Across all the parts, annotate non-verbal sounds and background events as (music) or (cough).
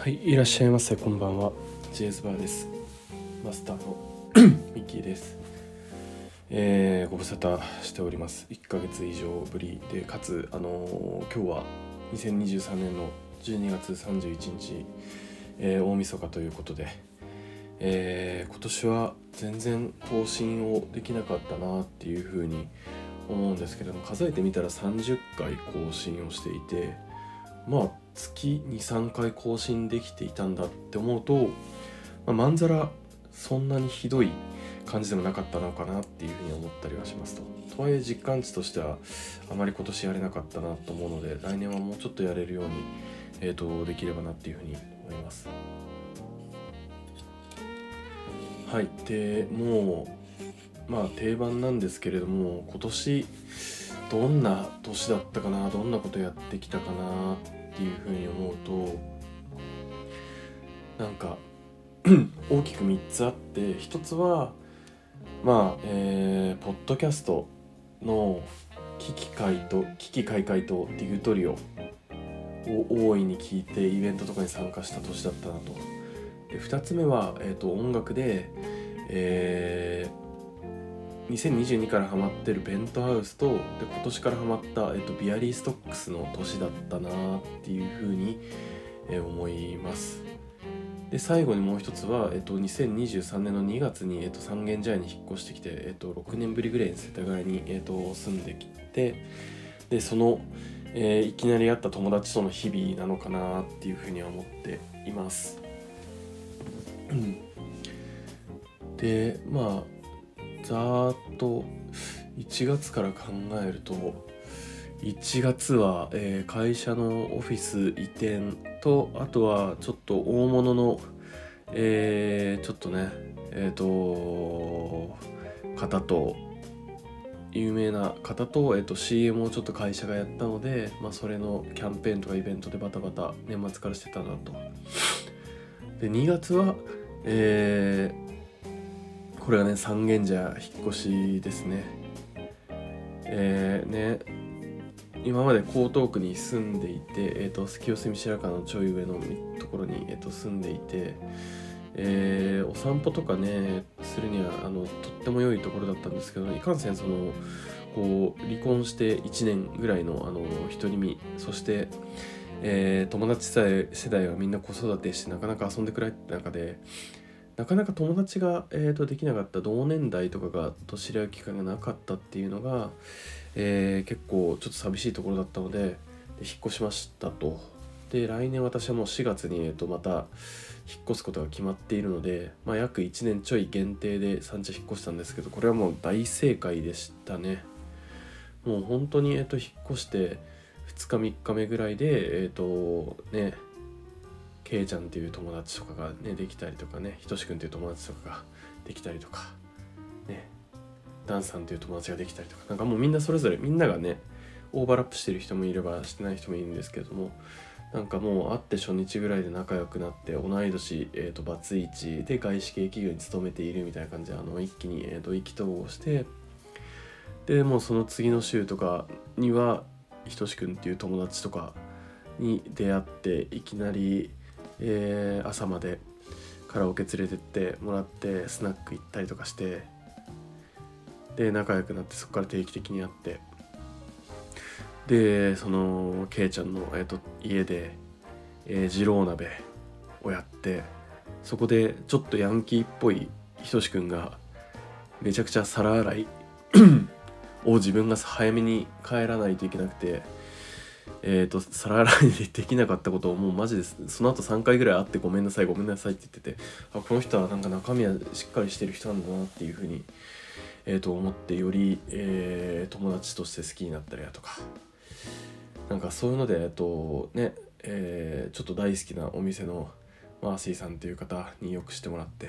はいいらっしゃいませこんばんは。ジェイズバーです。マスターの (clears throat) ミッキーです。えー、ご無沙汰しております。1ヶ月以上ぶりでかつあのー、今日は2023年の12月31日、えー、大晦日ということで、えー、今年は全然更新をできなかったなっていうふうに思うんですけれども数えてみたら30回更新をしていてまあ月23回更新できていたんだって思うと、まあ、まんざらそんなにひどい感じでもなかったのかなっていうふうに思ったりはしますと。とはいえ実感値としてはあまり今年やれなかったなと思うので来年はもうちょっとやれるように、えーと、できればなっていうふうに思います。はいでもうまあ定番なんですけれども今年どんな年だったかなどんなことやってきたかなっていうふうに思うとなんか (clears throat) 大きく3つあって1つはまあえー、ポッドキャストの危機回と危機開会とディグトリオを大いに聞いてイベントとかに参加した年だったなと。で2つ目は、えーと、音楽で、えー、2022からハマってるベントハウスとで今年からハマった、えーと、ビアリーストックスの年だったなっていうふうに、え、思います。で最後にもう一つは、えっと、2023年の2月に、えっと、三軒茶屋に引っ越してきて、えっと、6年ぶりぐらいに世田谷に、えっと、住んできてでその、えー、いきなり会った友達との日々なのかなっていうふうには思っています。でまあざーっと1月から考えると1月は、えー、会社のオフィス移転とあとはちょっと大物の、えー、ちょっとねえっ、ー、と方と有名な方と,、えーと、CM をちょっと会社がやったので、まあ、それのキャンペーンとかイベントでバタバタ年末からしてたなと。で2月は、えー、これがね三軒茶引っ越しですね。えー、ね今まで江東区に住んでいて、えーと、清澄白河のちょい上のところに、えーと、住んでいて、えー、お散歩とかねするにはあのとっても良いところだったんですけどいかんせんそのこう離婚して1年ぐらいのあの独り身そして、えー、友達世代はみんな子育てしてなかなか遊んでくれって中でなかなか友達が、えーとできなかった同年代とかがと知り合う機会がなかったっていうのが、えー、結構ちょっと寂しいところだったのでで引っ越しましたと。で来年私はもう4月に、えー、とまた引っ越すことが決まっているので、まあ、約1年ちょい限定で産地引っ越したんですけどこれはもう大正解でしたね。もう本当に、えー、と引っ越して2日3日目ぐらいでえっ、ー、とねけいちゃんっていう友達とかがねできたりとかねひとしくんっていう友達とかができたりとかねダンさんっていう友達ができたりとかなんかもうみんなそれぞれみんながねオーバーラップしてる人もいればしてない人もいるんですけどもなんかもう会って初日ぐらいで仲良くなって同い年、えーと、バツイチで外資系企業に勤めているみたいな感じであの一気に、えーと、意気投合してでもうその次の週とかにはひとしくんっていう友達とかに出会っていきなり、えー、朝までカラオケ連れてってもらってスナック行ったりとかしてで仲良くなってそこから定期的に会ってでそのケイちゃんの、えーと、家で、えー、二郎鍋をやってそこでちょっとヤンキーっぽいひとしくんがめちゃくちゃ皿洗い (clears throat) を自分が早めに帰らないといけなくてえーと、皿洗いできなかったことをもうマジですその後3回ぐらい会ってごめんなさいごめんなさいって言っててあこの人はなんか中身はしっかりしてる人なんだなっていうふうにえー、と思ってより、えー、友達として好きになったりだとかなんかそういうのでえっとね、えー、ちょっと大好きなお店のマーシーさんっていう方によくしてもらって、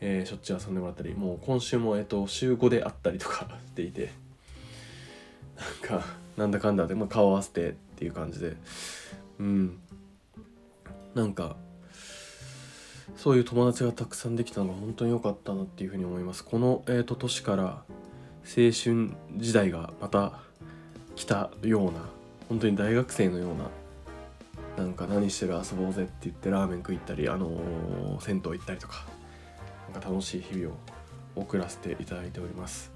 えー、しょっちゅう遊んでもらったりもう今週も、えっと、週5で会ったりとか (laughs) していてなんかなんだかんだで、まあ、顔合わせてっていう感じで。うん。なんかそういう友達がたくさんできたのが本当に良かったなっていうふうに思います。この、えーと、年から青春時代がまた来たような本当に大学生のようななんか何してる遊ぼうぜって言ってラーメン食いったり、あのー銭湯行ったりとかなんか楽しい日々を送らせていただいております。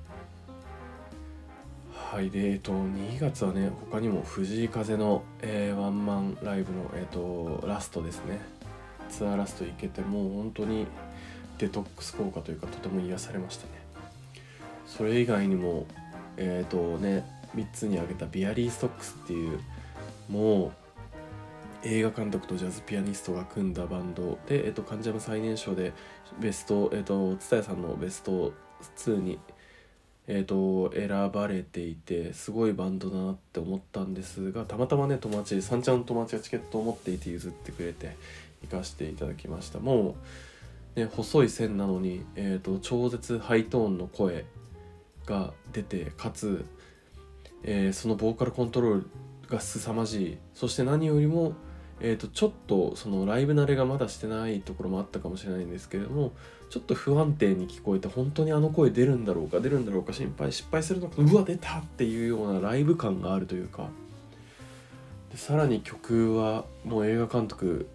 はい。でえっと2月はね他にも藤井風の、えーワンマンライブの、えっとラストですね。ツアーラスト行けてもう本当にデトックス効果というかとても癒されましたね。それ以外にもえっ、とね3つに挙げたビアリーストックスっていうもう映画監督とジャズピアニストが組んだバンドで、えっと、関ジャム最年少でベスト、えっと、蔦屋さんのベスト2に、えっと、選ばれていてすごいバンドだなって思ったんですがたまたまね友達三ちゃんの友達がチケットを持っていて譲ってくれて行かせていただきました。もう、ね、細い線なのに、えっと、超絶ハイトーンの声が出てかつ、えーそのボーカルコントロールが凄まじい。そして何よりもえー、とちょっとそのライブ慣れがまだしてないところもあったかもしれないんですけれどもちょっと不安定に聞こえて本当にあの声出るんだろうか出るんだろうか心配失敗するのかうわ出たっていうようなライブ感があるというか。でさらに曲はもう映画監督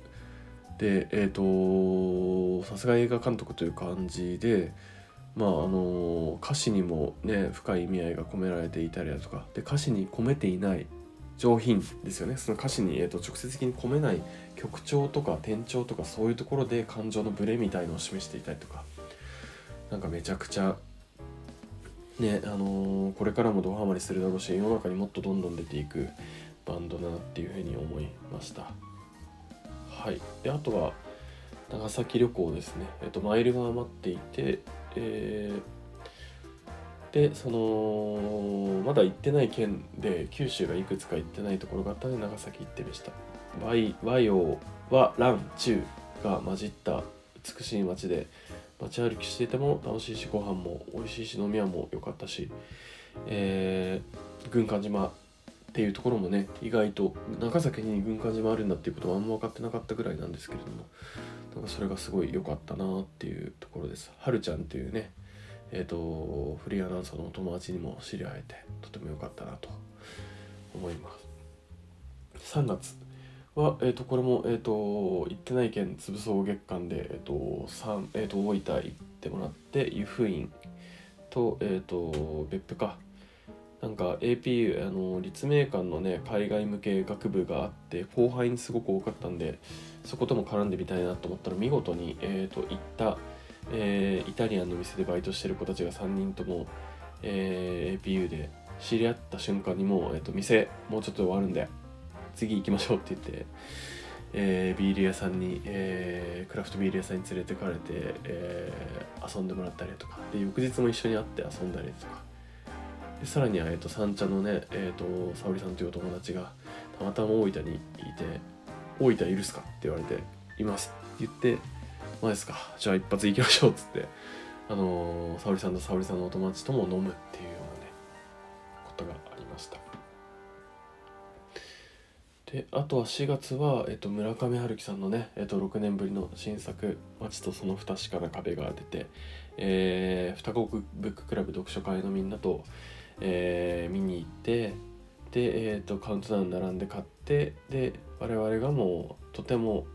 でえっ、とさすが映画監督という感じでまああの歌詞にもね深い意味合いが込められていたりだとかで歌詞に込めていない上品ですよね。その歌詞に、えー、と直接的に込めない曲調とか転調とかそういうところで感情のブレみたいのを示していたりとか。なんかめちゃくちゃねあのーこれからもドハマりするだろうし世の中にもっとどんどん出ていくバンドだなっていうふうに思いました。はい。であとは長崎旅行ですね。えっ、とマイルが余っていてえーでそのまだ行ってない県で九州がいくつか行ってないところがあったので長崎行ってました。和洋和蘭中が混じった美しい街で街歩きしていても楽しいしご飯も美味しいし飲み屋も良かったし、えー軍艦島っていうところもね意外と長崎に軍艦島あるんだっていうことはあんま分かってなかったぐらいなんですけれどもなんかそれがすごい良かったなっていうところです。はるちゃんっていうねえー、とフリーアナウンサーのお友達にも知り合えてとても良かったなと思います。3月。は、えー、とこれも、えー、と行ってない県つぶそう月間で、えーと三えー、と大分行ってもらって湯布院と,、えー、と別府か。なんか AP あの立命館のね海外向け学部があって後輩にすごく多かったんでそことも絡んでみたいなと思ったら見事に、えー、と行ったえーイタリアンの店でバイトしてる子たちが3人とも、えー APU で知り合った瞬間にもう、えー、と店もうちょっと終わるんで次行きましょうって言って、えービール屋さんに、えークラフトビール屋さんに連れてかれて、えー遊んでもらったりとかで翌日も一緒に会って遊んだりとかでさらには、えー、と三茶のね、えー、と沙織さんというお友達がたまたま大分にいて「大分いるっすか?」って言われて「います」って言ってマジですかじゃあ一発行きましょうっつってあの、沙織さんと沙織さんのお友達とも飲むっていうようなねことがありました。であとは4月は、えっと、村上春樹さんのね、えっと、6年ぶりの新作「街とその不確かな壁」が出て、えー、双子ブッククラブ読書会のみんなと、えー見に行ってで、えー、とカウントダウン並んで買ってで我々がもうとても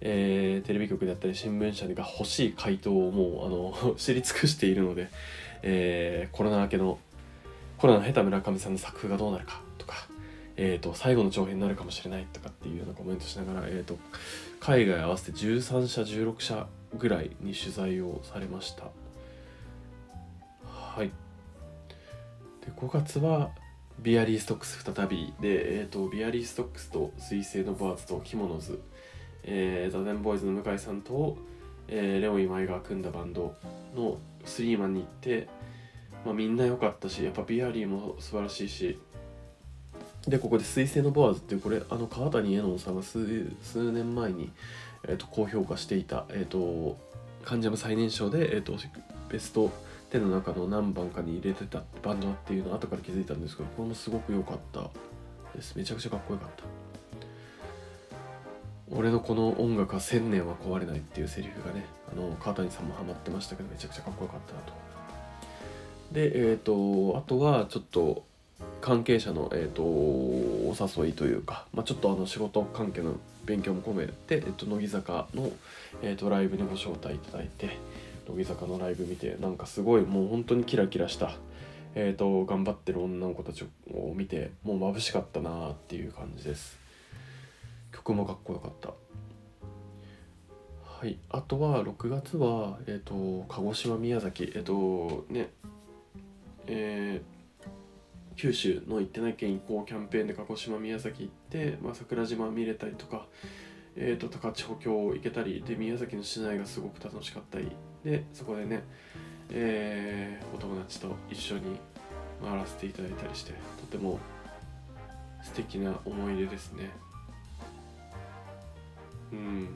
えーテレビ局であったり新聞社が欲しい回答をもうあの (laughs) 知り尽くしているので、えーコロナ明けのコロナの経た村上さんの作風がどうなるかとか、えー、と最後の長編になるかもしれないとかっていうようなコメントしながら、えー、と海外合わせて13社16社ぐらいに取材をされました。はい。で5月はビアリーストックス再びで、えー、とビアリーストックスと水星のバーズとキモノズえー、ザ・デンボーイズの向井さんと、えーレオン今井が組んだバンドのスリーマンに行って、まあ、みんな良かったしやっぱビアリーも素晴らしいしでここで「水星のボアーズ」っていうこれあの川谷絵音さんが数数年前に、えー、と高評価していた、えー、と関ジャム最年少で、えー、とベスト10の中の何番かに入れてたバンドっていうのを後から気づいたんですけどこれもすごく良かったです。めちゃくちゃかっこよかった。俺のこの音楽は千年は壊れないっていうセリフがねあの川谷さんもハマってましたけどめちゃくちゃかっこよかったなと。でえっ、とあとはちょっと関係者の、えーと、お誘いというか、まあ、ちょっとあの仕事関係の勉強も込めて、えーと、乃木坂の、えーと、ライブにご招待いただいて乃木坂のライブ見てなんかすごいもう本当にキラキラした、えー、と頑張ってる女の子たちを見てもう眩しかったなっていう感じです。曲もかっこよかった。はい。あとは6月はえっ、ー、と鹿児島宮崎。えっ、ー、とね。えー九州の行ってない県行こうキャンペーンで鹿児島宮崎行って、まあ、桜島見れたりとか、えーと、高千穂峡行けたりで宮崎の市内がすごく楽しかったり。でそこでね、えー、お友達と一緒に回らせていただいたりしてとても素敵な思い出ですね。うん。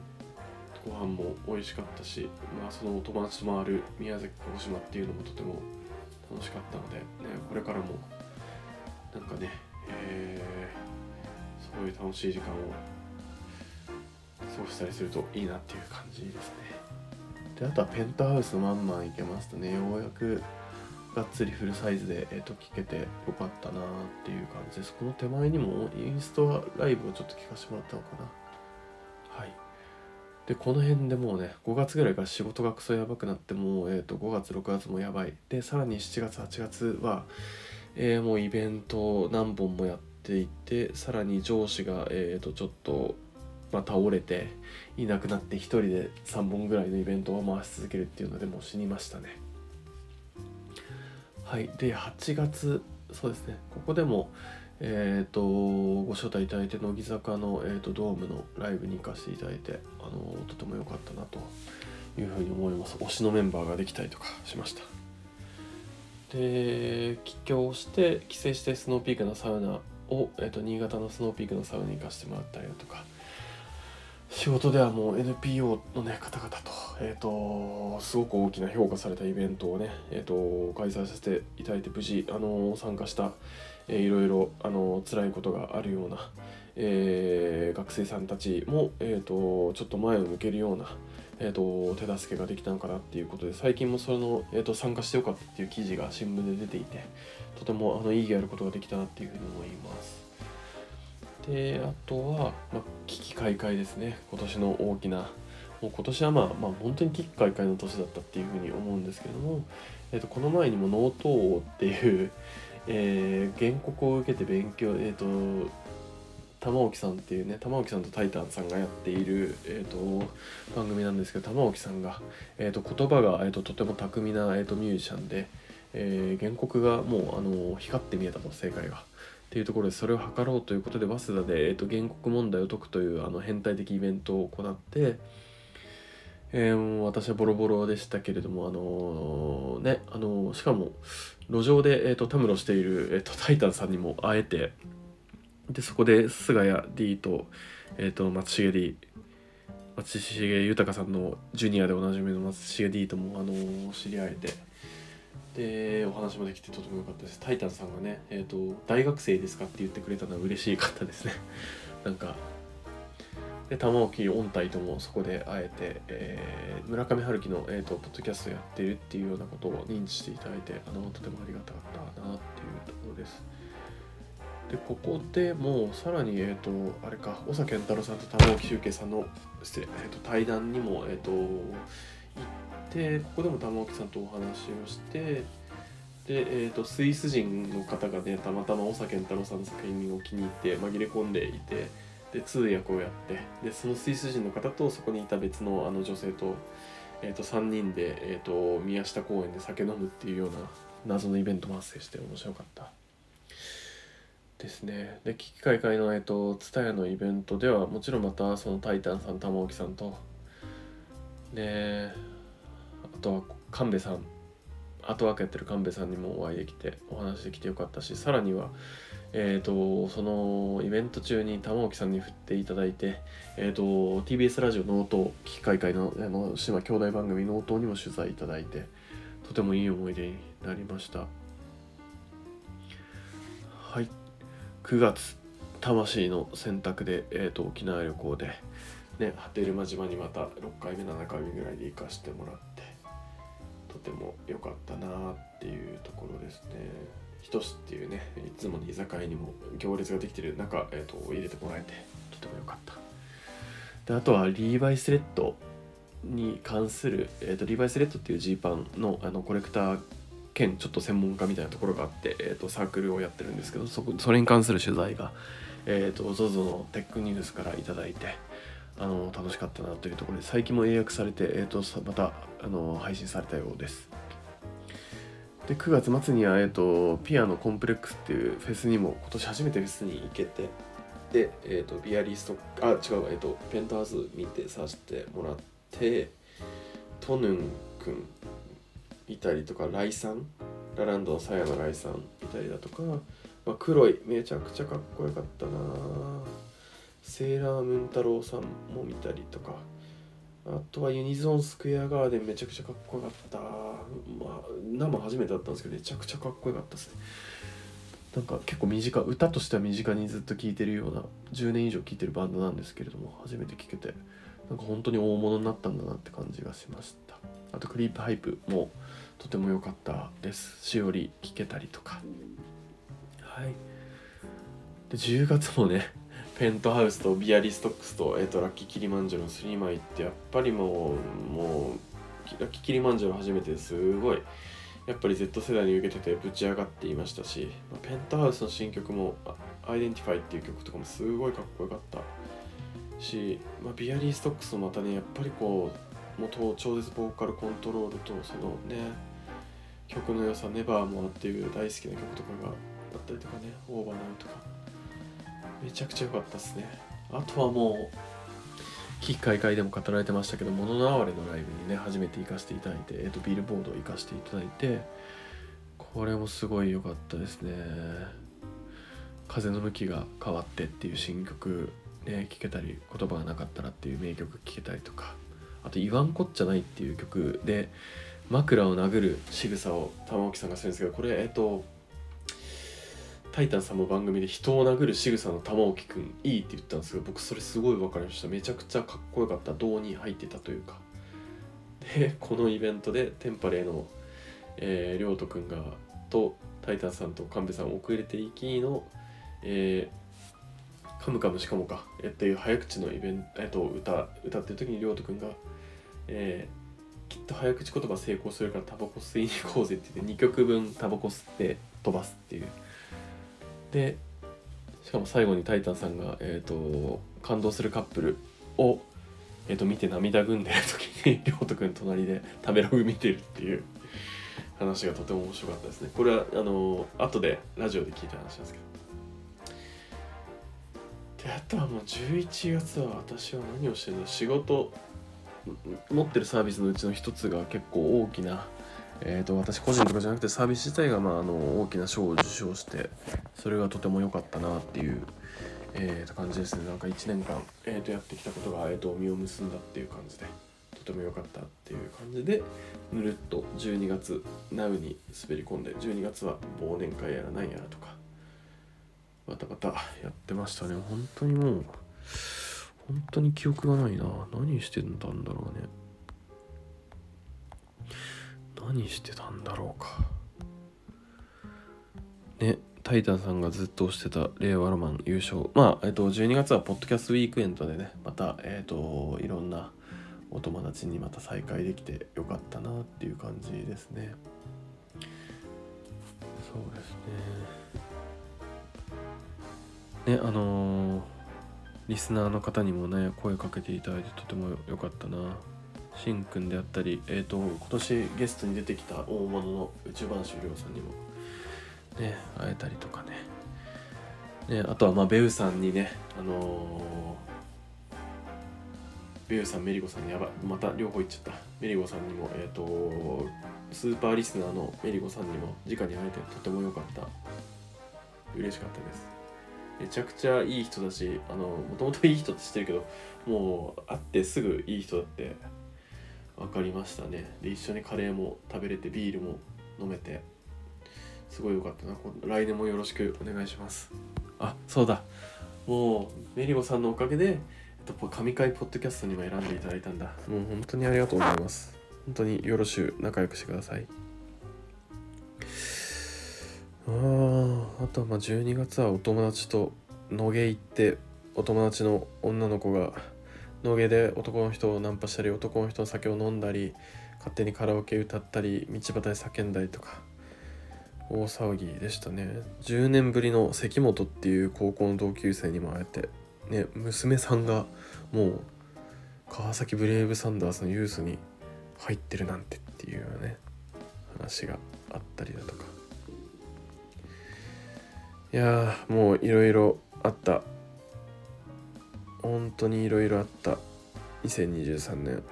ご飯も美味しかったし、まあ、そのお友達と回る宮崎鹿児島っていうのもとても楽しかったので、ね、これからもなんかね、えー、そういう楽しい時間を過ごしたりするといいなっていう感じですね。であとはペンタハウスまんまん行けますとねようやくがっつりフルサイズで、えー、と聞けてよかったなっていう感じです。この手前にもインストライブをちょっと聞かせてもらったのかな。はい。でこの辺でもうね5月ぐらいから仕事がクソやばくなってもう、えー、と5月6月もやばい。でさらに7月8月はえー、もうイベント何本もやっていてさらに上司が、えー、とちょっと、まあ、倒れていなくなって1人で3本ぐらいのイベントを回し続けるっていうのでもう死にましたね。はい。で8月そうですね。ここでもえーと、ご招待いただいて乃木坂の、えーと、ドームのライブに行かせていただいてあのとても良かったなというふうに思います。推しのメンバーができたりとかしました。で帰郷して帰省してスノーピークのサウナを、えーと、新潟のスノーピークのサウナに行かせてもらったりだとか仕事ではもう NPO の、ね、方々と,、えーと、すごく大きな評価されたイベントをね、えーと、開催させていただいて無事、あの参加した、えー、いろいろ、あの辛いことがあるような、えー、学生さんたちも、えー、とちょっと前を向けるような、えーと、手助けができたのかなっていうことで最近もその、えーと、参加してよかったっていう記事が新聞で出ていてとてもあの意義あることができたなっていうふうに思います。であとは、まあ、危機開会ですね。今年の大きなもう今年はまあ、まあ、本当に危機開会の年だったっていうふうに思うんですけども、えーと、この前にもノート王っていう、えー、原告を受けて勉強、えーと玉置さんっていうね玉置さんとタイタンさんがやっている、えーと、番組なんですけど玉置さんが、えーと、言葉が、えーと、とても巧みな、えー、とミュージシャンで、えー、原告がもうあの光って見えたと正解が。っていうところでそれを図ろうということで早稲田で、えー、と原告問題を解くというあの変態的イベントを行って、えー、私はボロボロでしたけれども、あのー、ねあのー、しかも路上で、えー、とたむろしている、えー、とタイタンさんにも会えて。でそこで菅谷 D と,、えーと、松重 D 松重豊さんのジュニアでおなじみの松重 D とも、あの、知り合えてでお話もできてとても良かったですタイタンさんがね、えーと「大学生ですか?」って言ってくれたのは嬉しかったですねなんかで玉置音体ともそこで会えて、えー、村上春樹の、えーと、ポッドキャストやっているっていうようなことを認知していただいてあのとてもありがたかったなっていうところです。でここでもうさらにえ、ー、とあれか長健太郎さんと玉置周慶さんの、えーと、対談にもえ、ー、と行ってここでも玉置さんとお話をしてで、えーと、スイス人の方がねたまたま長健太郎さんの作品を気に入って紛れ込んでいてで通訳をやってでそのスイス人の方とそこにいた別のあの女性と,、えー、と3人で、えー、と宮下公園で酒飲むっていうような謎のイベントも発生して面白かった。ですねで危機開会のえっと TSUTAYA のイベントではもちろんまたそのタイタンさん玉置さんとであとは神戸さん後分けやってる神戸さんにもお会いできてお話できてよかったしさらにはえーと、そのイベント中に玉置さんに振っていただいて、えーと、TBS ラジオノート機開会のあの島兄弟番組ノートにも取材いただいてとてもいい思い出になりました。はい。9月魂の選択で、えーと、沖縄旅行で、ね、波照間島にまた6回目7回目ぐらいで行かしてもらってとても良かったなっていうところですね。ひとしっていうねいつもの居酒屋にも行列ができてる中、えーと、入れてもらえてとてもよかった。であとはリーバイスレッドに関する、えーと、リーバイスレッドっていうジーパンのあのコレクター兼ちょっと専門家みたいなところがあって、えーと、サークルをやってるんですけどそこそれに関する取材が、えー、と ZOZO のテックニュースから頂いてあの楽しかったなというところで最近も英訳されて、えー、とまたあの配信されたようです。で9月末には、えーと、ピアノコンプレックスっていうフェスにも今年初めてフェスに行けてで、えーと、ビアリストあ違う、えーと、ペンターズ見てさせてもらってトヌン君いたりとかライさんラランドのさやのライさんいたりだとか、まあ、黒いめちゃくちゃかっこよかったな。セーラームーン太郎さんも見たりとか。あとはユニゾンスクエアガーデンめちゃくちゃかっこよかった。まあ生初めてだったんですけどめちゃくちゃかっこよかったですね。なんか結構身近歌としては身近にずっと聴いてるような10年以上聴いてるバンドなんですけれども初めて聴けてなんか本当に大物になったんだなって感じがしました。あとクリープハイプもとても良かったです。しおり聴けたりとか。はい。で10月もねペントハウスとビアリストックスと,、えーと、ラッキーキリマンジャロの3枚ってやっぱりもうもうラッキーキリマンジャロ初めてすごいやっぱり Z 世代に受けててぶち上がっていましたし、まあ、ペントハウスの新曲も「アイデンティファイ」っていう曲とかもすごいかっこよかったし、まあ、 Bialystocks もまたねやっぱりこうもう超絶ボーカルコントロールとそのね曲の良さ「ネバーモア」っていう大好きな曲とかがあったりとかね「 Over Now とか。めちゃくちゃ良かったですね。あとはもう奇奇怪怪でも語られてましたけど「もののあわれ」のライブにね初めて行かせていただいて、えーと、ビルボードを行かせていただいてこれもすごい良かったですね「風の向きが変わって」っていう新曲ね聴けたり「言葉がなかったら」っていう名曲聴けたりとかあと「言わんこっちゃない」っていう曲で枕を殴る仕草を玉置さんがするんですけどこれえっ、ー、とタイタンさんも番組で人を殴る仕草の玉置くんいいって言ったんですけど僕それすごい分かりました。めちゃくちゃかっこよかった。胴に入ってたというか。(laughs) でこのイベントでテンパレーの、えー、りょうとくんがとタイタンさんと神戸さん遅れていきの、えー、カムカムしかもか、えっていう早口のイベント、えっと、歌歌ってる時にりょうとくんが、えー、きっと早口言葉成功するからタバコ吸いに行こうぜって言って2曲分タバコ吸って飛ばすっていう。でしかも最後にタイタンさんが、えーと、感動するカップルを、えーと、見て涙ぐんでる時に亮斗くん隣で食べログ見てるっていう話がとても面白かったですね。これはあの後でラジオで聞いた話なんですけど。であとはもう11月は私は何をしてるの仕事持ってるサービスのうちの一つが結構大きなえーと、私個人とかじゃなくてサービス自体が、まあ、あの大きな賞を受賞してそれがとても良かったなっていう、えー、と感じですね。なんか1年間、えー、とやってきたことが、えー、と実を結んだっていう感じでとても良かったっていう感じでぬるっと12月ナウに滑り込んで12月は忘年会やら何やらとかバタバタやってましたね。本当にもう本当に記憶がないな。何してたんだろうね。何してたんだろうか。ねタイタンさんがずっと推してた令和ロマン優勝。まあえっと12月はポッドキャストウィークエンドでねまたえっといろんなお友達にまた再会できてよかったなっていう感じですね。そうですね。ねあのー、リスナーの方にもね声かけていただいてとても良かったな。しんくんであったり、えーと、今年ゲストに出てきた大物の宇宙番終了さんにもね会えたりとかね。ねあとはまあベウさんにねあのー、ベウさんメリゴさんにやばまた両方言っちゃった。メリゴさんにもえっ、ー、とスーパーリスナーのメリゴさんにも直に会えてとても良かった。嬉しかったです。めちゃくちゃいい人だしもともといい人って知ってるけどもう会ってすぐいい人だって分かりましたね。で一緒にカレーも食べれてビールも飲めてすごい良かったな。来年もよろしくお願いします。あそうだ。もうメリゴさんのおかげで、えっと、神回ポッドキャストにも選んでいただいたんだ。もう本当にありがとうございます。本当によろしゅう仲良くしてください。ああとはまあ12月はお友達と野毛行ってお友達の女の子が野毛で男の人をナンパしたり男の人の酒を飲んだり勝手にカラオケ歌ったり道端で叫んだりとか。大騒ぎでしたね。10年ぶりの関本っていう高校の同級生にも会えて。ね娘さんがもう川崎ブレイブサンダースのユースに入ってるなんてっていうね話があったりだとか。いやもういろいろあった。本当にいろいろあった。2023年。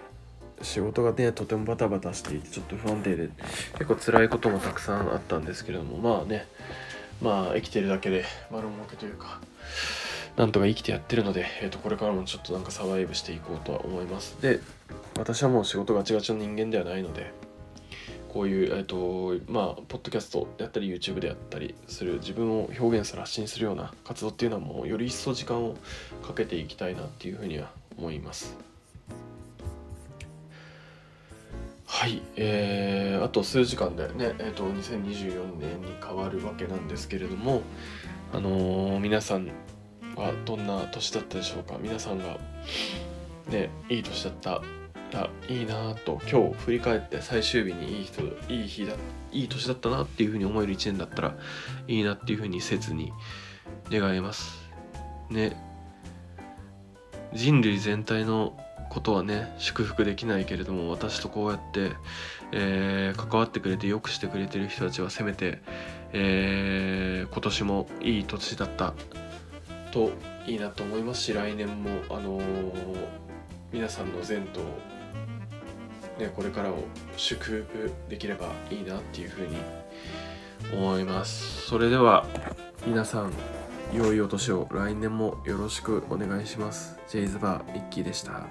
仕事がねとてもバタバタしていてちょっと不安定で結構辛いこともたくさんあったんですけれども。まあね。まあ生きてるだけで丸儲けというかなんとか生きてやってるので、えー、とこれからもちょっとなんかサバイブしていこうとは思います。で私はもう仕事ガチガチの人間ではないのでこういう、えーとまあ、ポッドキャストであったり YouTube であったりする自分を表現する発信するような活動っていうのはもうより一層時間をかけていきたいなっていうふうには思います。はいえー、あと数時間でね、えーと、2024年に変わるわけなんですけれどもあのー、皆さんはどんな年だったでしょうか？皆さんがねいい年だったいいなと。今日振り返って最終日にいい人いい日だいい年だったなっていうふうに思える1年だったらいいなっていうふうに切に願います。ね。人類全体のことはね祝福できないけれども私とこうやって、えー、関わってくれてよくしてくれてる人たちはせめて、えー、今年もいい年だったといいなと思いますし来年もあのー、皆さんの前途ね、これからを祝福できればいいなっていうふうに思います。それでは皆さん良いお年を。来年もよろしくお願いします。ジェイズバーミッキーでした。